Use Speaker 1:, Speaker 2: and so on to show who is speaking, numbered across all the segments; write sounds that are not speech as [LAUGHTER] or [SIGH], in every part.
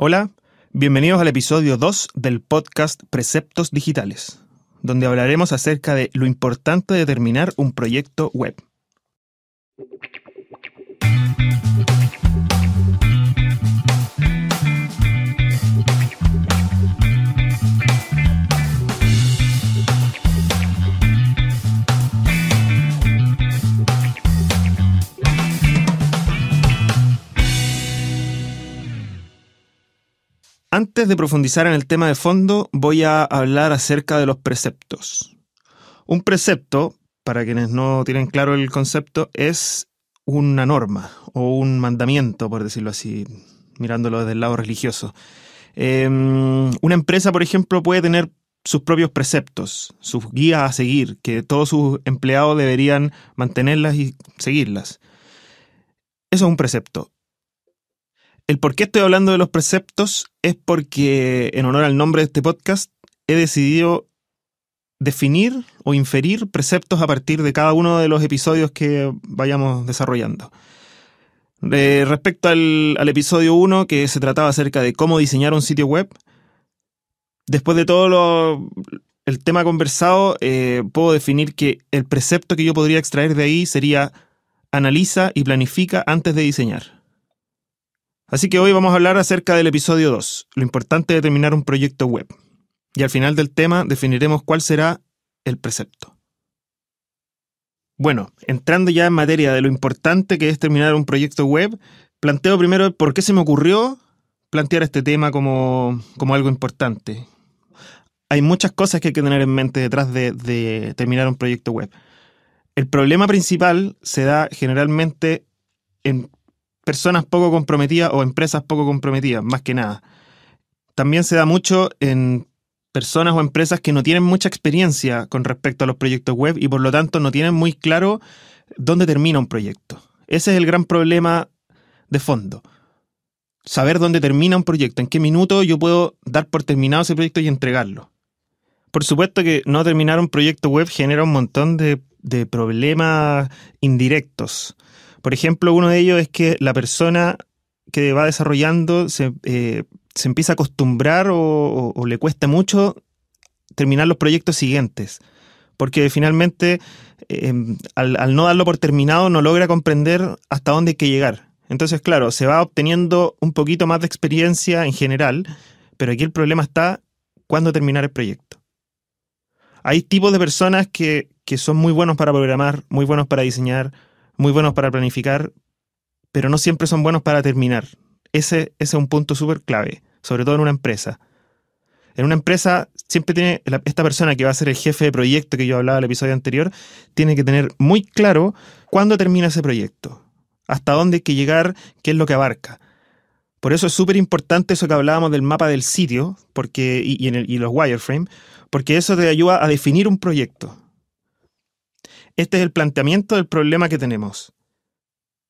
Speaker 1: Hola, bienvenidos al episodio 2 del podcast Preceptos Digitales, donde hablaremos acerca de lo importante de terminar un proyecto web. Antes de profundizar en el tema de fondo, voy a hablar acerca de los preceptos. Un precepto, para quienes no tienen claro el concepto, es una norma o un mandamiento, por decirlo así, mirándolo desde el lado religioso. Em, una empresa, por ejemplo, puede tener sus propios preceptos, sus guías a seguir, que todos sus empleados deberían mantenerlas y seguirlas. Eso es un precepto. El por qué estoy hablando de los preceptos es porque, en honor al nombre de este podcast, he decidido definir o inferir preceptos a partir de cada uno de los episodios que vayamos desarrollando. Eh, respecto al, episodio 1, que se trataba acerca de cómo diseñar un sitio web, después de todo el tema conversado, eh, puedo definir que el precepto que yo podría extraer de ahí sería analiza y planifica antes de diseñar. Así que hoy vamos a hablar acerca del episodio 2, lo importante de terminar un proyecto web. Y al final del tema definiremos cuál será el precepto. Bueno, entrando ya en materia de lo importante que es terminar un proyecto web, planteo primero por qué se me ocurrió plantear este tema como, algo importante. Hay muchas cosas que hay que tener en mente detrás de, de terminar un proyecto web. El problema principal se da generalmente en personas poco comprometidas o empresas poco comprometidas, más que nada. También se da mucho en personas o empresas que no tienen mucha experiencia con respecto a los proyectos web y por lo tanto no tienen muy claro dónde termina un proyecto. Ese es el gran problema de fondo. Saber dónde termina un proyecto, en qué minuto yo puedo dar por terminado ese proyecto y entregarlo. Por supuesto que no terminar un proyecto web genera un montón de, problemas indirectos. Por ejemplo, uno de ellos es que la persona que va desarrollando se, eh, empieza a acostumbrar o, le cuesta mucho terminar los proyectos siguientes. Porque finalmente, eh, al, no darlo por terminado, no logra comprender hasta dónde hay que llegar. Entonces, claro, se va obteniendo un poquito más de experiencia en general, pero aquí el problema está cuándo terminar el proyecto. Hay tipos de personas que, que son muy buenos para programar, muy buenos para diseñar, muy buenos para planificar, pero no siempre son buenos para terminar. Ese, es un punto súper clave, sobre todo en una empresa. En una empresa siempre tiene esta persona que va a ser el jefe de proyecto que yo hablaba en el episodio anterior, tiene que tener muy claro cuándo termina ese proyecto, hasta dónde hay que llegar, qué es lo que abarca. Por eso es súper importante eso que hablábamos del mapa del sitio porque, y, en y los wireframe, porque eso te ayuda a definir un proyecto. Este es el planteamiento del problema que tenemos.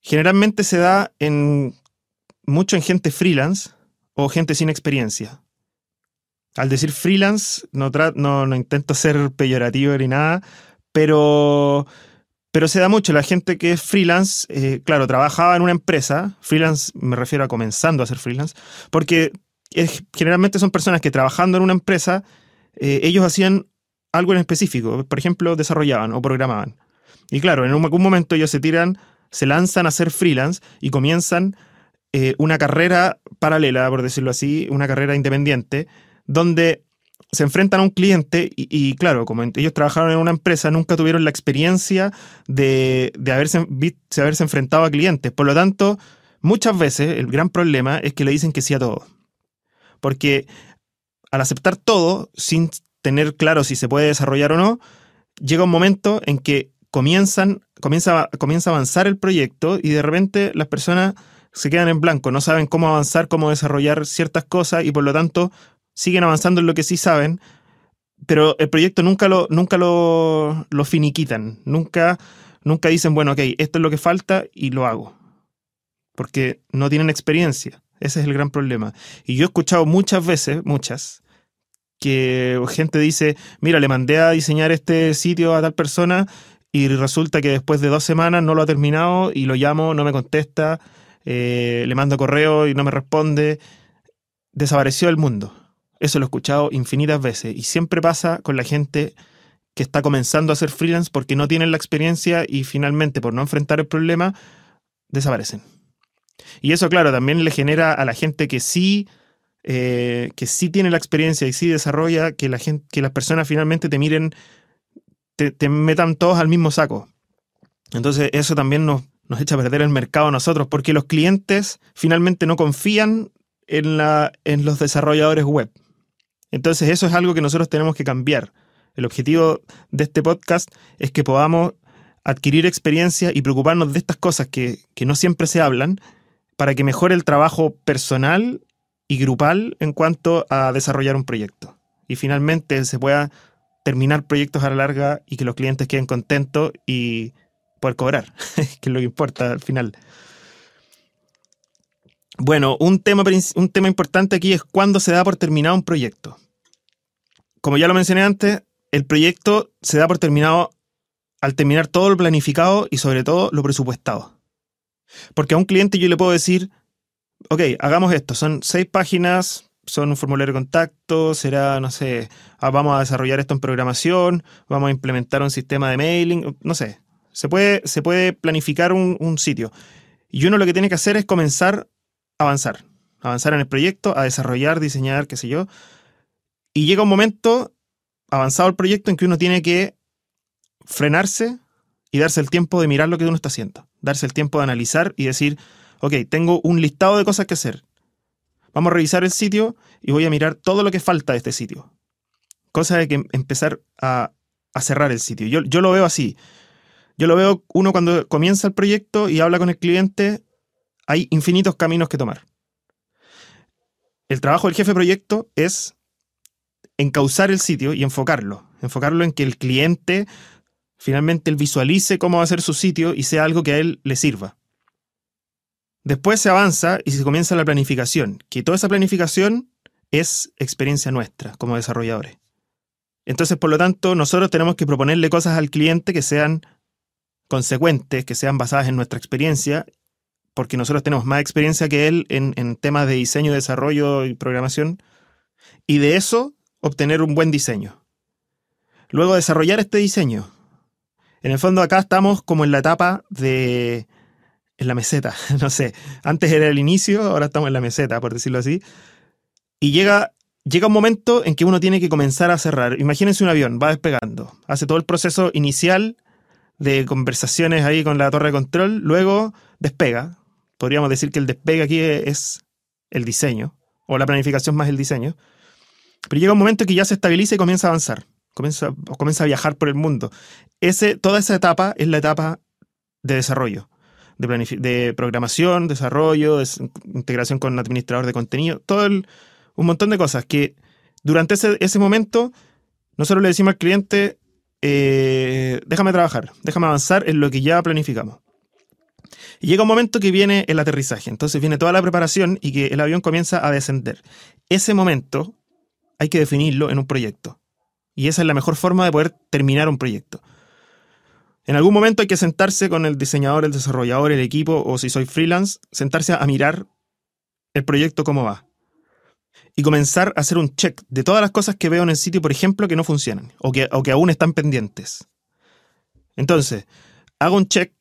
Speaker 1: Generalmente se da en mucho en gente freelance o gente sin experiencia. Al decir freelance, no, intento ser peyorativo ni nada, pero, pero se da mucho. La gente que es freelance, eh, claro, trabajaba en una empresa, freelance me refiero a comenzando a ser freelance, porque generalmente son personas que trabajando en una empresa, eh, ellos hacían algo en específico. Por ejemplo, desarrollaban o programaban. Y claro, en algún momento ellos se tiran, se lanzan a ser freelance y comienzan eh, una carrera paralela, por decirlo así, una carrera independiente, donde se enfrentan a un cliente y, claro, como ellos trabajaron en una empresa, nunca tuvieron la experiencia de, de haberse, de haberse enfrentado a clientes. Por lo tanto, muchas veces el gran problema es que le dicen que sí a todo. Porque al aceptar todo, sin tener claro si se puede desarrollar o no, llega un momento en que comienzan, comienza, comienza a avanzar el proyecto y de repente las personas se quedan en blanco, no saben cómo avanzar, cómo desarrollar ciertas cosas y por lo tanto siguen avanzando en lo que sí saben, pero el proyecto nunca lo, nunca lo, lo finiquitan, nunca, nunca dicen, bueno, ok, esto es lo que falta y lo hago, porque no tienen experiencia. Ese es el gran problema. Y yo he escuchado muchas veces, muchas, que gente dice, mira, le mandé a diseñar este sitio a tal persona y resulta que después de dos semanas no lo ha terminado y lo llamo, no me contesta, eh, le mando correo y no me responde. desapareció del mundo. Eso lo he escuchado infinitas veces y siempre pasa con la gente que está comenzando a ser freelance porque no tienen la experiencia y finalmente por no enfrentar el problema desaparecen. Y eso, claro, también le genera a la gente que sí, eh, que sí tiene la experiencia y sí desarrolla, que, la gente, que las personas finalmente te miren, te, metan todos al mismo saco. Entonces eso también nos, nos echa a perder el mercado a nosotros, porque los clientes finalmente no confían en, la, en los desarrolladores web. Entonces eso es algo que nosotros tenemos que cambiar. El objetivo de este podcast es que podamos adquirir experiencia y preocuparnos de estas cosas que, que no siempre se hablan para que mejore el trabajo personal y grupal en cuanto a desarrollar un proyecto. Y finalmente se pueda terminar proyectos a la larga y que los clientes queden contentos y poder cobrar, [LAUGHS] que es lo que importa al final. Bueno, un tema, un tema importante aquí es cuándo se da por terminado un proyecto. Como ya lo mencioné antes, el proyecto se da por terminado al terminar todo lo planificado y sobre todo lo presupuestado. Porque a un cliente yo le puedo decir, ok, hagamos esto, son seis páginas, son un formulario de contacto, será, no sé, ah, vamos a desarrollar esto en programación, vamos a implementar un sistema de mailing, no sé. Se puede, se puede planificar un, un sitio. Y uno lo que tiene que hacer es comenzar a avanzar, avanzar en el proyecto, a desarrollar, diseñar, qué sé yo. Y llega un momento avanzado el proyecto en que uno tiene que frenarse y darse el tiempo de mirar lo que uno está haciendo, darse el tiempo de analizar y decir, ok, tengo un listado de cosas que hacer. Vamos a revisar el sitio y voy a mirar todo lo que falta de este sitio. Cosa de que empezar a, cerrar el sitio. Yo, yo lo veo así. Yo lo veo uno cuando comienza el proyecto y habla con el cliente, hay infinitos caminos que tomar. El trabajo del jefe de proyecto es encauzar el sitio y enfocarlo. Enfocarlo en que el cliente finalmente visualice cómo va a ser su sitio y sea algo que a él le sirva. Después se avanza y se comienza la planificación, que toda esa planificación es experiencia nuestra como desarrolladores. Entonces, por lo tanto, nosotros tenemos que proponerle cosas al cliente que sean consecuentes, que sean basadas en nuestra experiencia, porque nosotros tenemos más experiencia que él en, temas de diseño, desarrollo y programación, y de eso obtener un buen diseño. Luego desarrollar este diseño, en el fondo acá estamos como en la etapa de... en la meseta, [LAUGHS] no sé. Antes era el inicio, ahora estamos en la meseta, por decirlo así. Y llega, llega un momento en que uno tiene que comenzar a cerrar. Imagínense un avión, va despegando. Hace todo el proceso inicial de conversaciones ahí con la torre de control, luego despega. Podríamos decir que el despegue aquí es el diseño, o la planificación más el diseño. Pero llega un momento en que ya se estabiliza y comienza a avanzar comienza, comienza a viajar por el mundo. Ese, toda esa etapa es la etapa de desarrollo, de, programación, desarrollo, integración con administrador de contenido, todo un montón de cosas que durante ese, ese momento nosotros le decimos al cliente, eh, déjame trabajar, déjame avanzar en lo que ya planificamos. Y llega un momento que viene el aterrizaje, entonces viene toda la preparación y que el avión comienza a descender. Ese momento hay que definirlo en un proyecto. Y esa es la mejor forma de poder terminar un proyecto. En algún momento hay que sentarse con el diseñador, el desarrollador, el equipo, o si soy freelance, sentarse a mirar el proyecto cómo va. Y comenzar a hacer un check de todas las cosas que veo en el sitio, por ejemplo, que no funcionan o que, aún están pendientes. Entonces, hago un check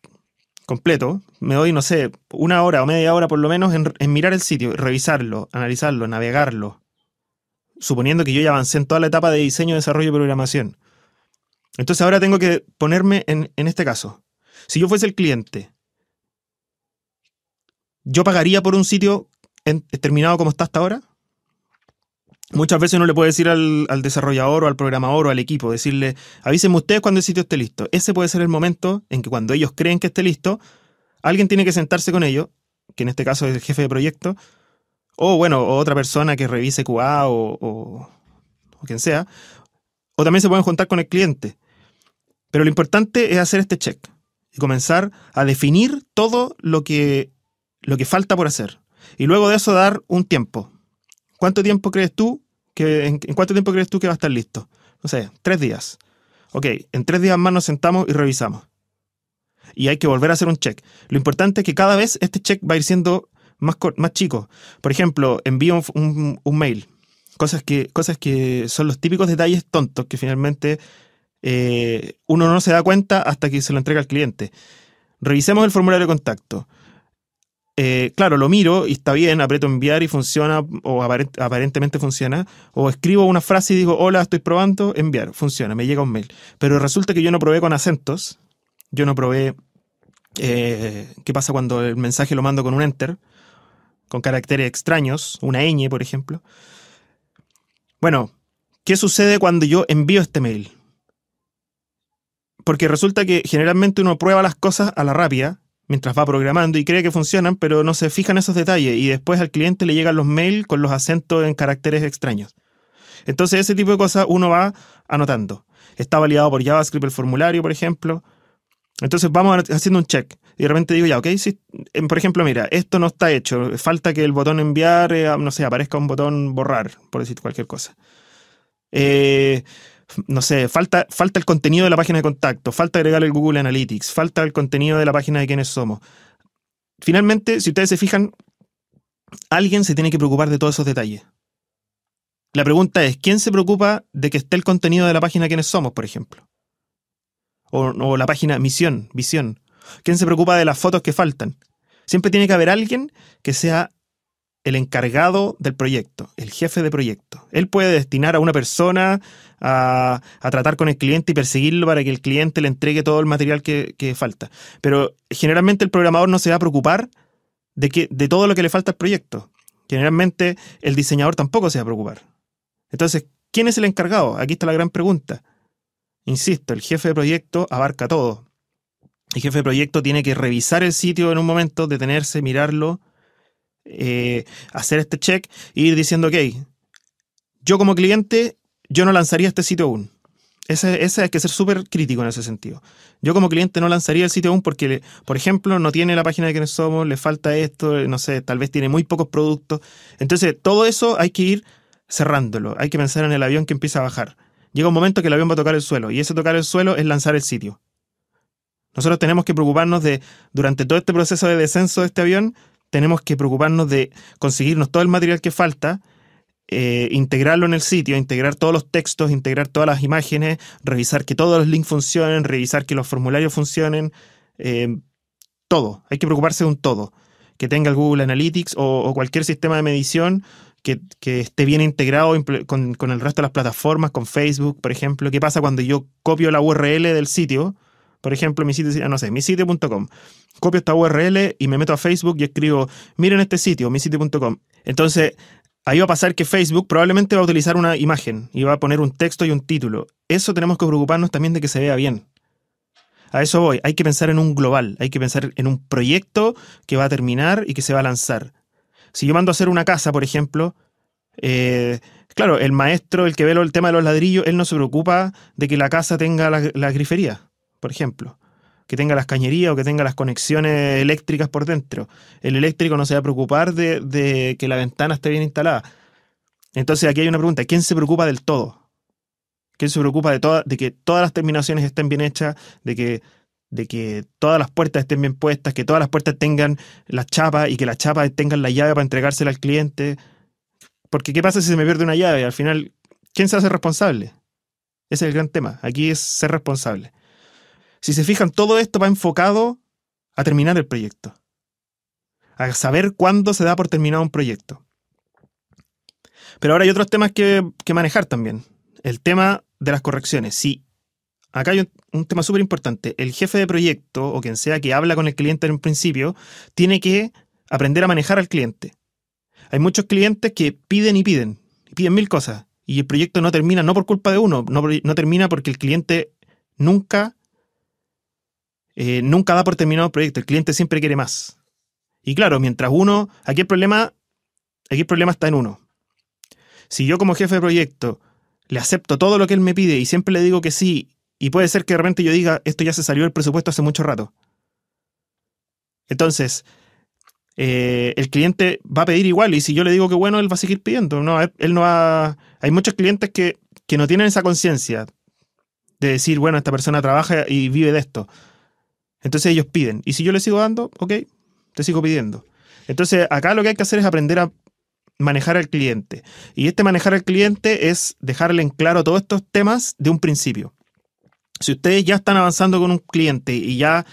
Speaker 1: completo, me doy, no sé, una hora o media hora por lo menos en, en mirar el sitio, revisarlo, analizarlo, navegarlo, suponiendo que yo ya avancé en toda la etapa de diseño, desarrollo y programación. Entonces ahora tengo que ponerme en, este caso. Si yo fuese el cliente, ¿yo pagaría por un sitio terminado como está hasta ahora? Muchas veces uno le puede decir al, al, desarrollador o al programador o al equipo, decirle, avísenme ustedes cuando el sitio esté listo. Ese puede ser el momento en que cuando ellos creen que esté listo, alguien tiene que sentarse con ellos, que en este caso es el jefe de proyecto, o bueno, otra persona que revise QA o, o, quien sea, o también se pueden juntar con el cliente. Pero lo importante es hacer este check y comenzar a definir todo lo que, lo que falta por hacer. Y luego de eso dar un tiempo. ¿Cuánto tiempo crees tú que, en, cuánto tiempo crees tú que va a estar listo? No sé, tres días. Ok, en tres días más nos sentamos y revisamos. Y hay que volver a hacer un check. Lo importante es que cada vez este check va a ir siendo más, más chicos. Por ejemplo, envío un, mail. Cosas que, cosas que son los típicos detalles tontos que finalmente eh, uno no se da cuenta hasta que se lo entrega al cliente. Revisemos el formulario de contacto. Eh, claro, lo miro y está bien, aprieto enviar y funciona, o aparentemente funciona, o escribo una frase y digo, hola, estoy probando, enviar, funciona, me llega un mail. Pero resulta que yo no probé con acentos, yo no probé eh, qué pasa cuando el mensaje lo mando con un enter, con caracteres extraños, una ñ, por ejemplo. Bueno, ¿qué sucede cuando yo envío este mail? Porque resulta que generalmente uno prueba las cosas a la rápida mientras va programando y cree que funcionan, pero no se fijan esos detalles y después al cliente le llegan los mails con los acentos en caracteres extraños. Entonces ese tipo de cosas uno va anotando. Está validado por JavaScript el formulario, por ejemplo. Entonces vamos haciendo un check. Y de repente digo, ya, ok, si, por ejemplo, mira, esto no está hecho. Falta que el botón enviar, eh, no sé, aparezca un botón borrar, por decir cualquier cosa. Eh, no sé, falta, falta el contenido de la página de contacto, falta agregar el Google Analytics, falta el contenido de la página de quiénes somos. Finalmente, si ustedes se fijan, alguien se tiene que preocupar de todos esos detalles. La pregunta es, ¿quién se preocupa de que esté el contenido de la página de quiénes somos, por ejemplo? O la página misión, visión. ¿Quién se preocupa de las fotos que faltan? Siempre tiene que haber alguien que sea el encargado del proyecto, el jefe de proyecto. Él puede destinar a una persona a, tratar con el cliente y perseguirlo para que el cliente le entregue todo el material que, falta. Pero generalmente el programador no se va a preocupar de, que, de todo lo que le falta al proyecto. Generalmente el diseñador tampoco se va a preocupar. Entonces, ¿quién es el encargado? Aquí está la gran pregunta. Insisto, el jefe de proyecto abarca todo. El jefe de proyecto tiene que revisar el sitio en un momento, detenerse, mirarlo, eh, hacer este check e ir diciendo, ok, yo como cliente, yo no lanzaría este sitio aún. Ese, ese hay que ser súper crítico en ese sentido. Yo como cliente no lanzaría el sitio aún porque, por ejemplo, no tiene la página de quienes somos, le falta esto, no sé, tal vez tiene muy pocos productos. Entonces, todo eso hay que ir cerrándolo. Hay que pensar en el avión que empieza a bajar. Llega un momento que el avión va a tocar el suelo y ese tocar el suelo es lanzar el sitio. Nosotros tenemos que preocuparnos de, durante todo este proceso de descenso de este avión, tenemos que preocuparnos de conseguirnos todo el material que falta, eh, integrarlo en el sitio, integrar todos los textos, integrar todas las imágenes, revisar que todos los links funcionen, revisar que los formularios funcionen, eh, todo. Hay que preocuparse de un todo. Que tenga el Google Analytics o, cualquier sistema de medición que, esté bien integrado con, con, el resto de las plataformas, con Facebook, por ejemplo. ¿Qué pasa cuando yo copio la URL del sitio? Por ejemplo, mi sitio, no sé, mi sitio.com. Copio esta URL y me meto a Facebook y escribo, miren este sitio, mi sitio.com. Entonces, ahí va a pasar que Facebook probablemente va a utilizar una imagen y va a poner un texto y un título. Eso tenemos que preocuparnos también de que se vea bien. A eso voy, hay que pensar en un global, hay que pensar en un proyecto que va a terminar y que se va a lanzar. Si yo mando a hacer una casa, por ejemplo, eh, claro, el maestro, el que ve el tema de los ladrillos, él no se preocupa de que la casa tenga la, la grifería por ejemplo, que tenga las cañerías o que tenga las conexiones eléctricas por dentro. El eléctrico no se va a preocupar de, que la ventana esté bien instalada. Entonces aquí hay una pregunta, ¿quién se preocupa del todo? ¿Quién se preocupa de, que todas las terminaciones estén bien hechas, de que, de que todas las puertas estén bien puestas, que todas las puertas tengan las chapas y que las chapas tengan la llave para entregársela al cliente? Porque ¿qué pasa si se me pierde una llave? Al final, ¿quién se hace responsable? Ese es el gran tema. Aquí es ser responsable. Si se fijan, todo esto va enfocado a terminar el proyecto. A saber cuándo se da por terminado un proyecto. Pero ahora hay otros temas que, manejar también. El tema de las correcciones. Sí, acá hay un, tema súper importante. El jefe de proyecto o quien sea que habla con el cliente en un principio tiene que aprender a manejar al cliente. Hay muchos clientes que piden y piden, y piden mil cosas, y el proyecto no termina no por culpa de uno, no, no termina porque el cliente nunca eh, nunca da por terminado el proyecto, el cliente siempre quiere más. Y claro, mientras uno, aquí el problema, aquí el problema está en uno. Si yo como jefe de proyecto le acepto todo lo que él me pide y siempre le digo que sí, y puede ser que de repente yo diga, esto ya se salió del presupuesto hace mucho rato. Entonces, eh, el cliente va a pedir igual, y si yo le digo que bueno, él va a seguir pidiendo. No, él no va. Hay muchos clientes que, que no tienen esa conciencia de decir, bueno, esta persona trabaja y vive de esto. Entonces ellos piden. Y si yo les sigo dando, ok, te sigo pidiendo. Entonces, acá lo que hay que hacer es aprender a manejar al cliente. Y este manejar al cliente es dejarle en claro todos estos temas de un principio. Si ustedes ya están avanzando con un cliente y ya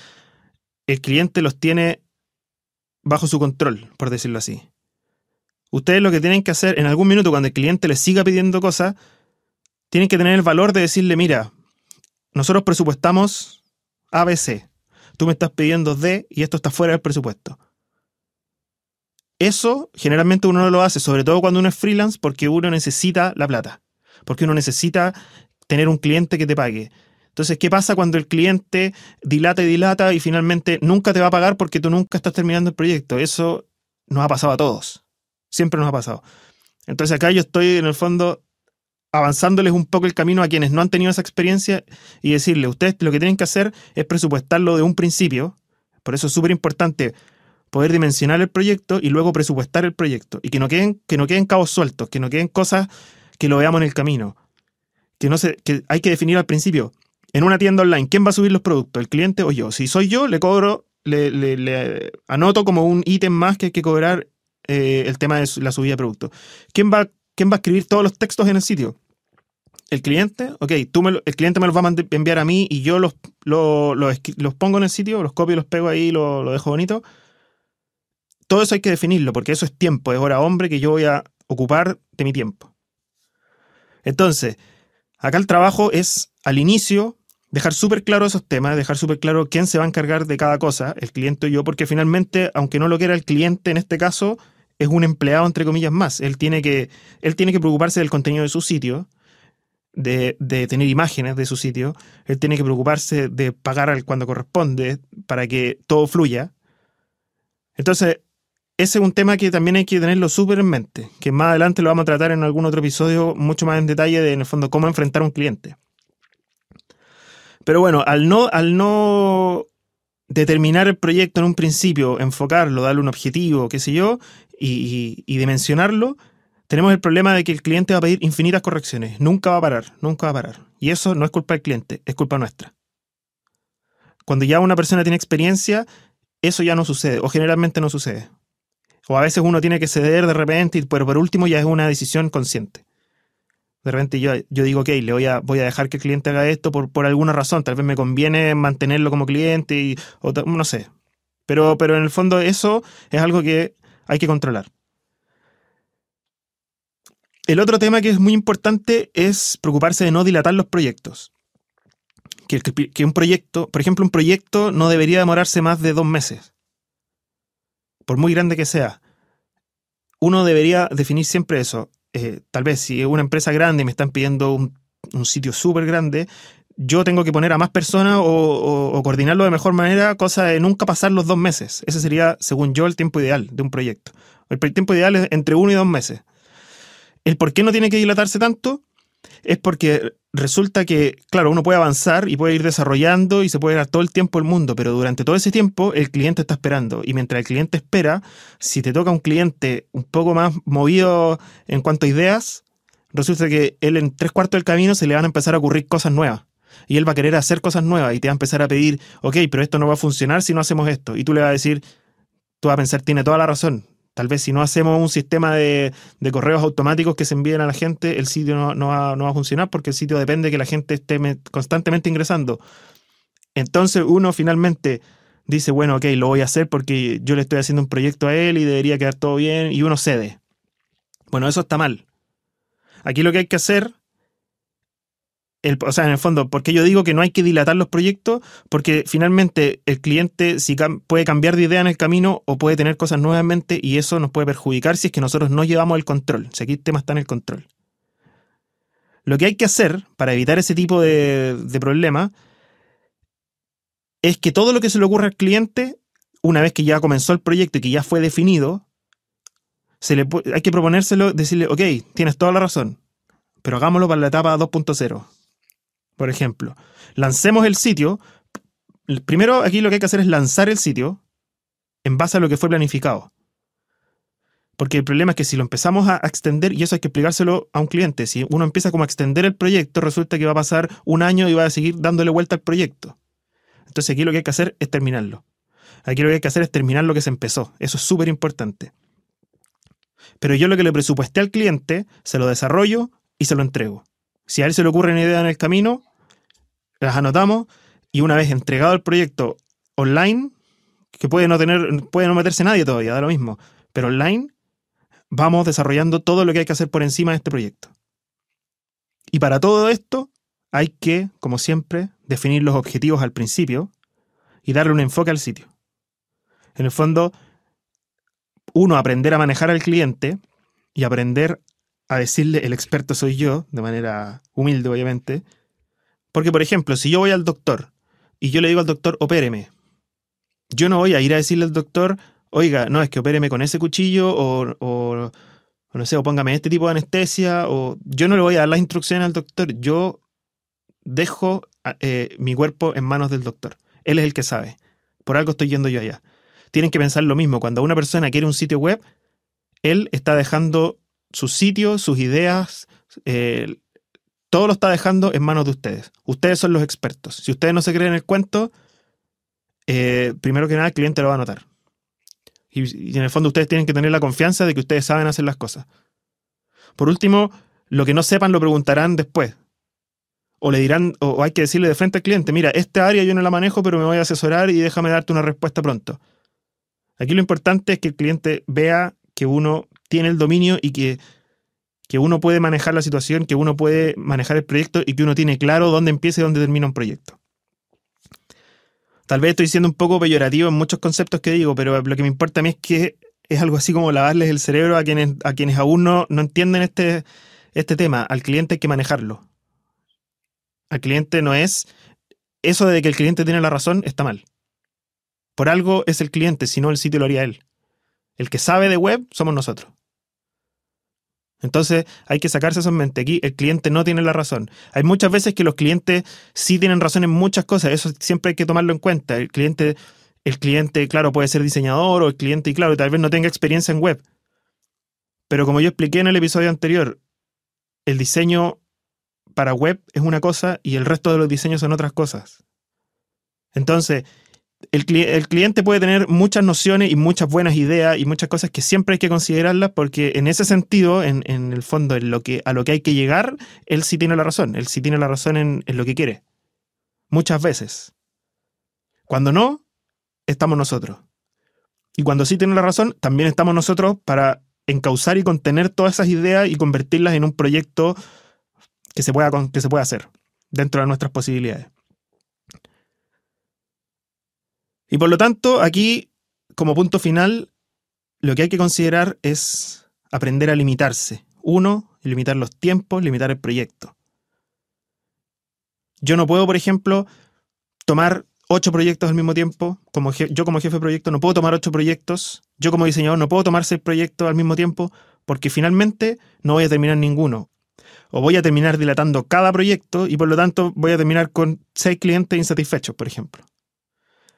Speaker 1: el cliente los tiene bajo su control, por decirlo así. Ustedes lo que tienen que hacer en algún minuto cuando el cliente les siga pidiendo cosas, tienen que tener el valor de decirle, mira, nosotros presupuestamos ABC, tú me estás pidiendo D y esto está fuera del presupuesto. Eso generalmente uno no lo hace, sobre todo cuando uno es freelance, porque uno necesita la plata, porque uno necesita tener un cliente que te pague. Entonces, ¿qué pasa cuando el cliente dilata y dilata y finalmente nunca te va a pagar porque tú nunca estás terminando el proyecto? Eso nos ha pasado a todos. Siempre nos ha pasado. Entonces acá yo estoy en el fondo avanzándoles un poco el camino a quienes no han tenido esa experiencia y decirle, ustedes lo que tienen que hacer es presupuestarlo de un principio. Por eso es súper importante poder dimensionar el proyecto y luego presupuestar el proyecto. Y que no queden, que no queden cabos sueltos, que no queden cosas que lo veamos en el camino. Que, no se, que hay que definir al principio, en una tienda online, ¿quién va a subir los productos? ¿El cliente o yo? Si soy yo, le cobro, le, anoto como un ítem más que hay que cobrar eh, el tema de la subida de productos. ¿Quién va, ¿Quién va a escribir todos los textos en el sitio? ¿El cliente? Ok, tú me el cliente me los va a enviar a mí y yo los, los, pongo en el sitio, los copio, los pego ahí, lo, lo dejo bonito. Todo eso hay que definirlo, porque eso es tiempo, es hora hombre que yo voy a ocupar de mi tiempo. Entonces, acá el trabajo es al inicio dejar súper claro esos temas, dejar súper claro quién se va a encargar de cada cosa, el cliente o yo, porque finalmente, aunque no lo quiera el cliente en este caso, es un empleado entre comillas más. Él tiene que, él tiene que preocuparse del contenido de su sitio, de, de, tener imágenes de su sitio, él tiene que preocuparse de pagar cuando corresponde para que todo fluya. Entonces, ese es un tema que también hay que tenerlo súper en mente, que más adelante lo vamos a tratar en algún otro episodio mucho más en detalle de, en el fondo, cómo enfrentar a un cliente. Pero bueno, al no, al no determinar el proyecto en un principio, enfocarlo, darle un objetivo, qué sé yo, y, dimensionarlo, tenemos el problema de que el cliente va a pedir infinitas correcciones. Nunca va a parar, nunca va a parar. Y eso no es culpa del cliente, es culpa nuestra. Cuando ya una persona tiene experiencia, eso ya no sucede, o generalmente no sucede. O a veces uno tiene que ceder de repente, pero por último ya es una decisión consciente. De repente yo, yo digo, ok, le voy a, voy a dejar que el cliente haga esto por, por alguna razón. Tal vez me conviene mantenerlo como cliente y o, no sé. Pero, pero en el fondo eso es algo que hay que controlar. El otro tema que es muy importante es preocuparse de no dilatar los proyectos. Que, un proyecto, por ejemplo, un proyecto no debería demorarse más de dos meses. Por muy grande que sea. Uno debería definir siempre eso. Eh, tal vez si es una empresa grande y me están pidiendo un, sitio súper grande, yo tengo que poner a más personas o, coordinarlo de mejor manera, cosa de nunca pasar los dos meses. Ese sería, según yo, el tiempo ideal de un proyecto. El tiempo ideal es entre uno y dos meses. ¿El por qué no tiene que dilatarse tanto? Es porque resulta que, claro, uno puede avanzar y puede ir desarrollando y se puede dar todo el tiempo el mundo, pero durante todo ese tiempo el cliente está esperando. Y mientras el cliente espera, si te toca un cliente un poco más movido en cuanto a ideas, resulta que él en tres cuartos del camino se le van a empezar a ocurrir cosas nuevas. Y él va a querer hacer cosas nuevas y te va a empezar a pedir, ok, pero esto no va a funcionar si no hacemos esto. Y tú le vas a decir, tú vas a pensar, tiene toda la razón, Tal vez si no hacemos un sistema de, correos automáticos que se envíen a la gente, el sitio no, va, a funcionar porque el sitio depende de que la gente esté constantemente ingresando. Entonces uno finalmente dice, bueno, ok, lo voy a hacer porque yo le estoy haciendo un proyecto a él y debería quedar todo bien y uno cede. Bueno, eso está mal. Aquí lo que hay que hacer o sea, en el fondo, ¿por qué yo digo que no hay que dilatar los proyectos? Porque finalmente el cliente si puede cambiar de idea en el camino o puede tener cosas nuevamente y eso nos puede perjudicar si es que nosotros no llevamos el control. Si aquí el tema está en el control. Lo que hay que hacer para evitar ese tipo de, de problema es que todo lo que se le ocurra al cliente, una vez que ya comenzó el proyecto y que ya fue definido, se le, hay que proponérselo, decirle, ok, tienes toda la razón, pero hagámoslo para la etapa 2.0 por ejemplo, lancemos el sitio. Primero, aquí lo que hay que hacer es lanzar el sitio en base a lo que fue planificado. Porque el problema es que si lo empezamos a extender, y eso hay que explicárselo a un cliente, si uno empieza como a extender el proyecto, resulta que va a pasar un año y va a seguir dándole vuelta al proyecto. Entonces aquí lo que hay que hacer es terminarlo. Aquí lo que hay que hacer es terminar lo que se empezó. Eso es súper importante. Pero yo lo que le presupuesté al cliente, se lo desarrollo y se lo entrego. Si a él se le ocurre una idea en el camino, las anotamos y una vez entregado el proyecto online, que puede no tener, puede no meterse nadie todavía, da lo mismo, pero online, vamos desarrollando todo lo que hay que hacer por encima de este proyecto. Y para todo esto hay que, como siempre, definir los objetivos al principio y darle un enfoque al sitio. En el fondo, uno, aprender a manejar al cliente y aprender a decirle el experto soy yo, de manera humilde obviamente. Porque, por ejemplo, si yo voy al doctor y yo le digo al doctor, opéreme, yo no voy a ir a decirle al doctor, oiga, no, es que opéreme con ese cuchillo o, o no sé, o póngame este tipo de anestesia, o yo no le voy a dar las instrucciones al doctor, yo dejo eh, mi cuerpo en manos del doctor. Él es el que sabe. Por algo estoy yendo yo allá. Tienen que pensar lo mismo. Cuando una persona quiere un sitio web, él está dejando sus sitios, sus ideas, eh, todo lo está dejando en manos de ustedes. Ustedes son los expertos. Si ustedes no se creen el cuento, eh, primero que nada el cliente lo va a notar. Y, y en el fondo ustedes tienen que tener la confianza de que ustedes saben hacer las cosas. Por último, lo que no sepan lo preguntarán después. O le dirán, o hay que decirle de frente al cliente, mira, esta área yo no la manejo, pero me voy a asesorar y déjame darte una respuesta pronto. Aquí lo importante es que el cliente vea que uno tiene el dominio y que, que uno puede manejar la situación, que uno puede manejar el proyecto y que uno tiene claro dónde empieza y dónde termina un proyecto. Tal vez estoy siendo un poco peyorativo en muchos conceptos que digo, pero lo que me importa a mí es que es algo así como lavarles el cerebro a quienes, a quienes aún no, no entienden este, este tema. Al cliente hay que manejarlo. Al cliente no es... Eso de que el cliente tiene la razón está mal. Por algo es el cliente, si no el sitio lo haría él. El que sabe de web somos nosotros. Entonces hay que sacarse eso en mente. Aquí el cliente no tiene la razón. Hay muchas veces que los clientes sí tienen razón en muchas cosas. Eso siempre hay que tomarlo en cuenta. El cliente, el cliente, claro, puede ser diseñador o el cliente, y claro, tal vez no tenga experiencia en web. Pero como yo expliqué en el episodio anterior, el diseño para web es una cosa y el resto de los diseños son otras cosas. Entonces, el, cliente puede tener muchas nociones y muchas buenas ideas y muchas cosas que siempre hay que considerarlas porque en ese sentido, en, el fondo, en lo que, a lo que hay que llegar, él sí tiene la razón, él sí tiene la razón en, en lo que quiere. Muchas veces. Cuando no, estamos nosotros. Y cuando sí tiene la razón, también estamos nosotros para encauzar y contener todas esas ideas y convertirlas en un proyecto que se pueda, que se pueda hacer dentro de nuestras posibilidades. Y por lo tanto, aquí, como punto final, lo que hay que considerar es aprender a limitarse. Uno, limitar los tiempos, limitar el proyecto. Yo no puedo, por ejemplo, tomar ocho proyectos al mismo tiempo. Como yo como jefe de proyecto no puedo tomar ocho proyectos. Yo como diseñador no puedo tomar seis proyectos al mismo tiempo porque finalmente no voy a terminar ninguno. O voy a terminar dilatando cada proyecto y por lo tanto voy a terminar con seis clientes insatisfechos, por ejemplo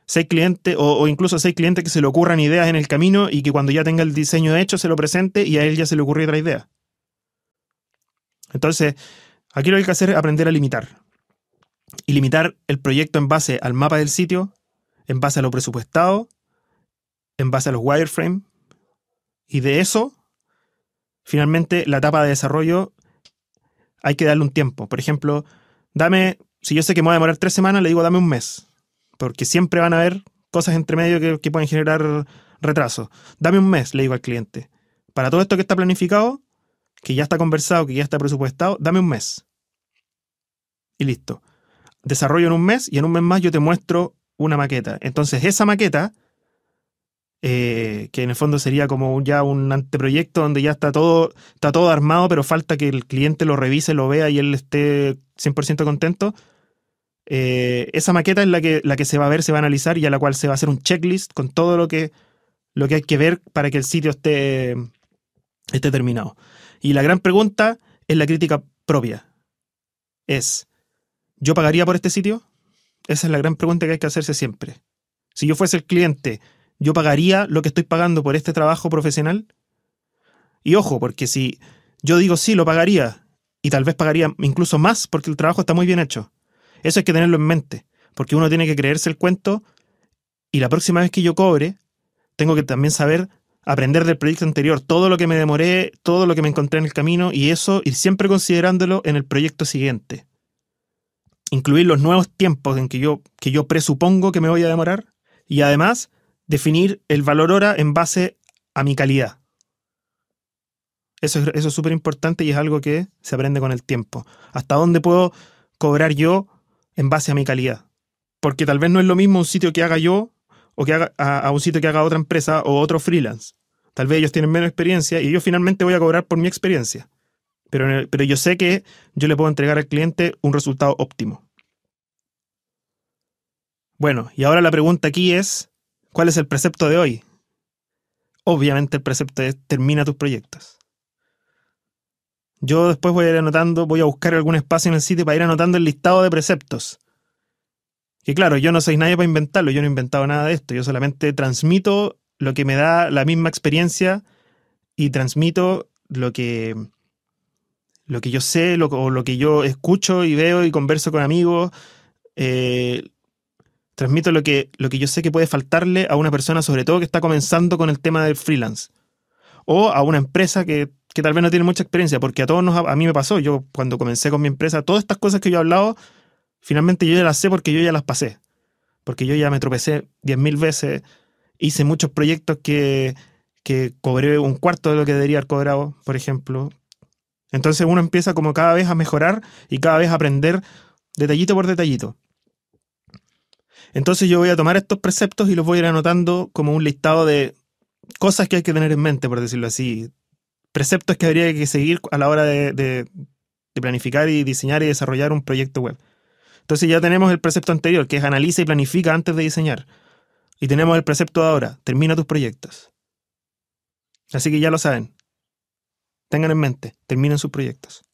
Speaker 1: seis clientes o, incluso seis clientes que se le ocurran ideas en el camino y que cuando ya tenga el diseño hecho se lo presente y a él ya se le ocurrió otra idea. Entonces, aquí lo que hay que hacer es aprender a limitar. Y limitar el proyecto en base al mapa del sitio, en base a lo presupuestado, en base a los wireframes. Y de eso, finalmente, la etapa de desarrollo hay que darle un tiempo. Por ejemplo, dame, si yo sé que me voy a demorar tres semanas, le digo dame un mes porque siempre van a haber cosas entre medio que, pueden generar retraso. Dame un mes, le digo al cliente. Para todo esto que está planificado, que ya está conversado, que ya está presupuestado, dame un mes. Y listo. Desarrollo en un mes y en un mes más yo te muestro una maqueta. Entonces esa maqueta, eh, que en el fondo sería como ya un anteproyecto donde ya está todo, está todo armado, pero falta que el cliente lo revise, lo vea y él esté 100% contento, eh, esa maqueta es la que, la que se va a ver, se va a analizar y a la cual se va a hacer un checklist con todo lo que, lo que hay que ver para que el sitio esté, esté terminado. Y la gran pregunta es la crítica propia. Es, ¿yo pagaría por este sitio? Esa es la gran pregunta que hay que hacerse siempre. Si yo fuese el cliente, ¿yo pagaría lo que estoy pagando por este trabajo profesional? Y ojo, porque si yo digo sí, lo pagaría, y tal vez pagaría incluso más porque el trabajo está muy bien hecho, eso hay que tenerlo en mente, porque uno tiene que creerse el cuento Y la próxima vez que yo cobre, tengo que también saber aprender del proyecto anterior, todo lo que me demoré, todo lo que me encontré en el camino y eso ir siempre considerándolo en el proyecto siguiente. Incluir los nuevos tiempos en que yo, que yo presupongo que me voy a demorar y además definir el valor hora en base a mi calidad. Eso, eso es súper importante y es algo que se aprende con el tiempo. ¿Hasta dónde puedo cobrar yo en base a mi calidad? Porque tal vez no es lo mismo un sitio que haga yo o que haga a, un sitio que haga otra empresa o otro freelance. Tal vez ellos tienen menos experiencia y yo finalmente voy a cobrar por mi experiencia. Pero, pero yo sé que yo le puedo entregar al cliente un resultado óptimo. Bueno, y ahora la pregunta aquí es, ¿cuál es el precepto de hoy? Obviamente el precepto es termina tus proyectos. Yo después voy a ir anotando, voy a buscar algún espacio en el sitio para ir anotando el listado de preceptos. Que claro, yo no soy nadie para inventarlo, yo no he inventado nada de esto, yo solamente transmito lo que me da la misma experiencia y transmito lo que, lo que yo sé, lo, o lo que yo escucho y veo y converso con amigos. Eh, transmito lo que, lo que yo sé que puede faltarle a una persona, sobre todo que está comenzando con el tema del freelance. O a una empresa que, que tal vez no tiene mucha experiencia, porque a todos nos, a mí me pasó, yo cuando comencé con mi empresa, todas estas cosas que yo he hablado, Finalmente yo ya las sé porque yo ya las pasé. Porque yo ya me tropecé 10.000 veces, hice muchos proyectos que, que cobré un cuarto de lo que debería haber cobrado, por ejemplo. Entonces uno empieza como cada vez a mejorar y cada vez a aprender detallito por detallito. Entonces yo voy a tomar estos preceptos y los voy a ir anotando como un listado de cosas que hay que tener en mente, por decirlo así. Preceptos que habría que seguir a la hora de, planificar y diseñar y desarrollar un proyecto web. Entonces ya tenemos el precepto anterior, que es analiza y planifica antes de diseñar. Y tenemos el precepto ahora, termina tus proyectos. Así que ya lo saben. Tengan en mente, terminen sus proyectos.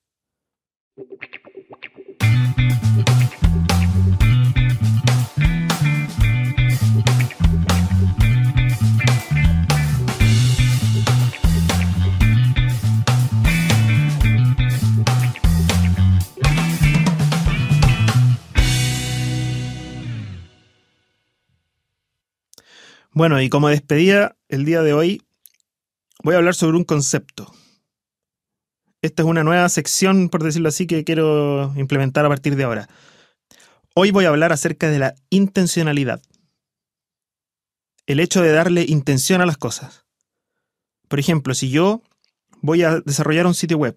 Speaker 1: Bueno, y como despedida, el día de hoy voy a hablar sobre un concepto. Esta es una nueva sección, por decirlo así, que quiero implementar a partir de ahora. Hoy voy a hablar acerca de la intencionalidad. El hecho de darle intención a las cosas. Por ejemplo, si yo voy a desarrollar un sitio web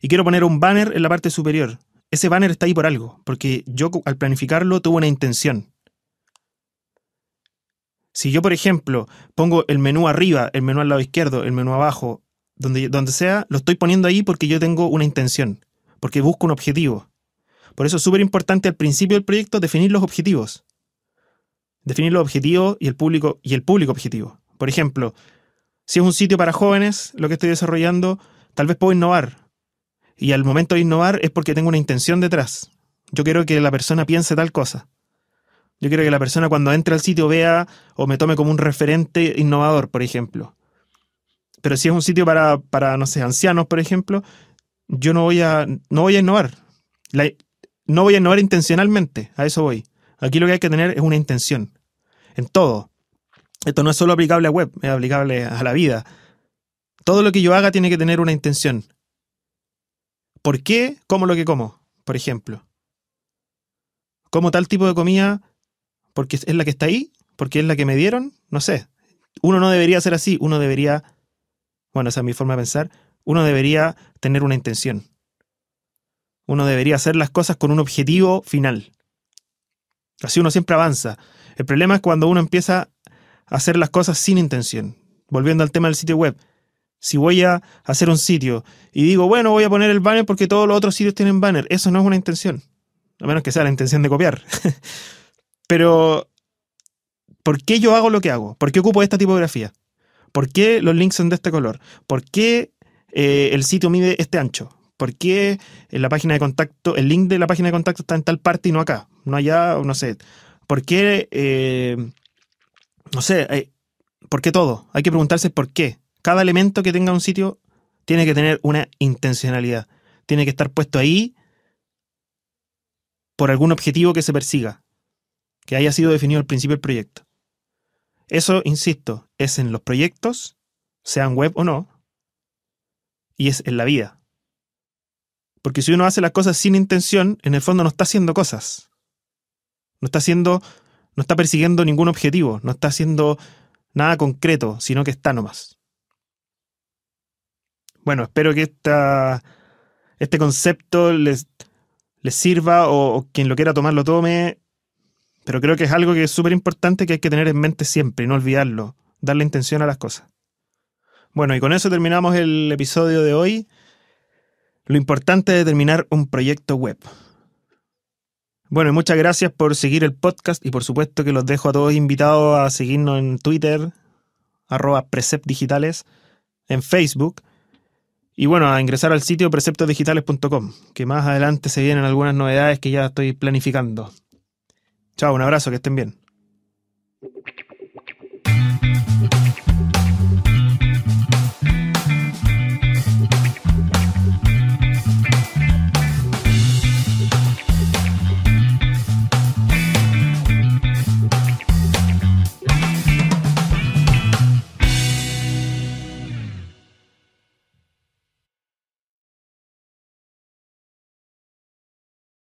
Speaker 1: y quiero poner un banner en la parte superior, ese banner está ahí por algo, porque yo al planificarlo tuve una intención. Si yo, por ejemplo, pongo el menú arriba, el menú al lado izquierdo, el menú abajo, donde, donde sea, lo estoy poniendo ahí porque yo tengo una intención, porque busco un objetivo. Por eso es súper importante al principio del proyecto definir los objetivos. Definir los objetivos y el público y el público objetivo. Por ejemplo, si es un sitio para jóvenes lo que estoy desarrollando, tal vez puedo innovar. Y al momento de innovar es porque tengo una intención detrás. Yo quiero que la persona piense tal cosa. Yo quiero que la persona cuando entre al sitio vea o me tome como un referente innovador, por ejemplo. Pero si es un sitio para, para no sé, ancianos, por ejemplo, yo no voy a, no voy a innovar. no voy a innovar intencionalmente, a eso voy. Aquí lo que hay que tener es una intención. En todo. Esto no es solo aplicable a web, es aplicable a la vida. Todo lo que yo haga tiene que tener una intención. ¿Por qué como lo que como? Por ejemplo. Como tal tipo de comida porque es la que está ahí, porque es la que me dieron, no sé. Uno no debería ser así, uno debería, bueno, esa es mi forma de pensar, uno debería tener una intención. Uno debería hacer las cosas con un objetivo final. Así uno siempre avanza. El problema es cuando uno empieza a hacer las cosas sin intención. Volviendo al tema del sitio web. Si voy a hacer un sitio y digo, bueno, voy a poner el banner porque todos los otros sitios tienen banner, eso no es una intención. A menos que sea la intención de copiar. [LAUGHS] Pero, ¿por qué yo hago lo que hago? ¿Por qué ocupo esta tipografía? ¿Por qué los links son de este color? ¿Por qué eh, el sitio mide este ancho? ¿Por qué en la página de contacto, el link de la página de contacto está en tal parte y no acá? No allá, no sé. ¿Por qué, eh, no sé, eh, por qué todo? Hay que preguntarse por qué. Cada elemento que tenga un sitio tiene que tener una intencionalidad. Tiene que estar puesto ahí por algún objetivo que se persiga que haya sido definido al principio del proyecto. Eso, insisto, es en los proyectos, sean web o no, y es en la vida. Porque si uno hace las cosas sin intención, en el fondo no está haciendo cosas. No está haciendo, no está persiguiendo ningún objetivo, no está haciendo nada concreto, sino que está nomás. Bueno, espero que esta, este concepto les, les sirva o, o, quien lo quiera tomar lo tome, pero creo que es algo que es súper importante que hay que tener en mente siempre y no olvidarlo, darle intención a las cosas. Bueno, y con eso terminamos el episodio de hoy. Lo importante es terminar un proyecto web. Bueno, y muchas gracias por seguir el podcast y por supuesto que los dejo a todos invitados a seguirnos en Twitter, arroba preceptdigitales, en Facebook y bueno, a ingresar al sitio preceptosdigitales.com, que más adelante se vienen algunas novedades que ya estoy planificando. Chao, un abrazo, que estén bien.